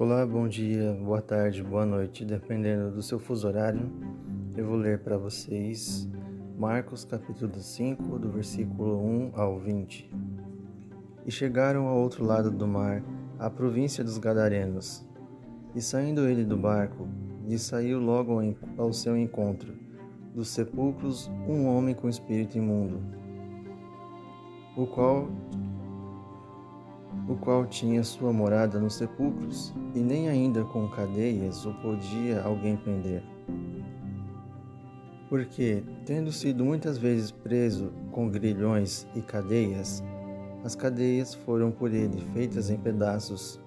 Olá, bom dia, boa tarde, boa noite, dependendo do seu fuso horário. Eu vou ler para vocês Marcos capítulo 5, do versículo 1 ao 20. E chegaram ao outro lado do mar, à província dos Gadarenos. E saindo ele do barco, lhe saiu logo ao seu encontro, dos sepulcros, um homem com espírito imundo, o qual o qual tinha sua morada nos sepulcros, e nem ainda com cadeias o podia alguém prender. Porque, tendo sido muitas vezes preso com grilhões e cadeias, as cadeias foram por ele feitas em pedaços,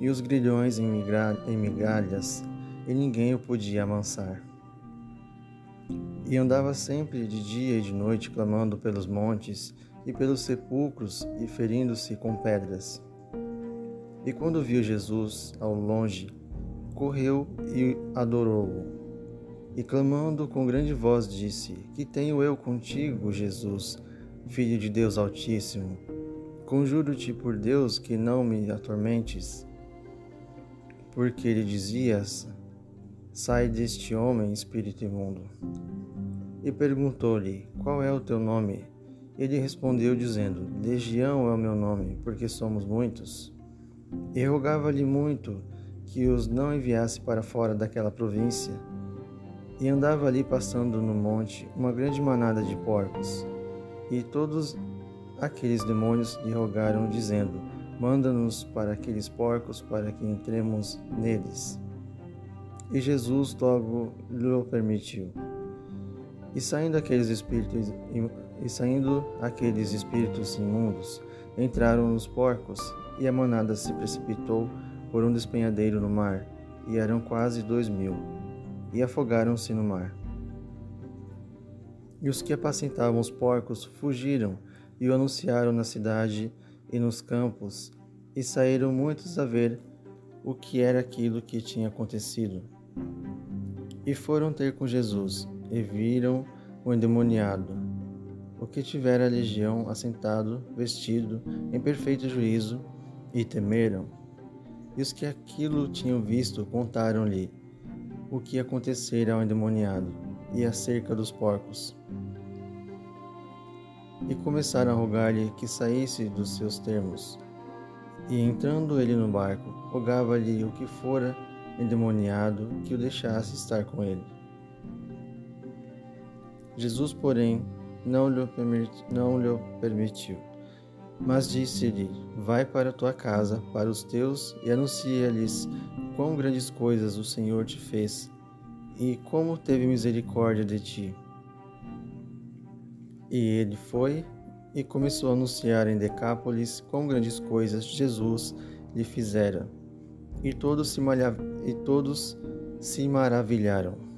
e os grilhões em, migalhas, e ninguém o podia amansar. E andava sempre de dia e de noite clamando pelos montes e pelos sepulcros e ferindo-se com pedras. E quando viu Jesus ao longe, correu e adorou-o. E clamando com grande voz disse: Que tenho eu contigo, Jesus, Filho de Deus Altíssimo? Conjuro-te por Deus que não me atormentes. Porque ele dizias: Sai deste homem, espírito imundo. E perguntou-lhe: Qual é o teu nome? Ele respondeu, dizendo: Legião é o meu nome, porque somos muitos. E rogava-lhe muito que os não enviasse para fora daquela província. E andava ali passando no monte uma grande manada de porcos. E todos aqueles demônios lhe rogaram, dizendo: Manda-nos para aqueles porcos, para que entremos neles. E Jesus logo lhe permitiu. E saindo aqueles espíritos e saindo aqueles espíritos imundos, entraram nos porcos, e a manada se precipitou por um despenhadeiro no mar, e eram quase dois mil, e afogaram-se no mar. E os que apacentavam os porcos fugiram e o anunciaram na cidade e nos campos, e saíram muitos a ver o que era aquilo que tinha acontecido. E foram ter com Jesus e viram o endemoniado, o que tivera a legião assentado, vestido, em perfeito juízo, e temeram. E os que aquilo tinham visto contaram-lhe o que acontecera ao endemoniado e acerca dos porcos. E começaram a rogar-lhe que saísse dos seus termos. E entrando ele no barco, rogava-lhe o que fora endemoniado que o deixasse estar com ele. Jesus, porém, não lhe, não lhe permitiu, mas disse-lhe: Vai para tua casa, para os teus, e anuncia-lhes quão grandes coisas o Senhor te fez e como teve misericórdia de ti. E ele foi e começou a anunciar em Decápolis quão grandes coisas Jesus lhe fizera. E todos se, e todos se maravilharam.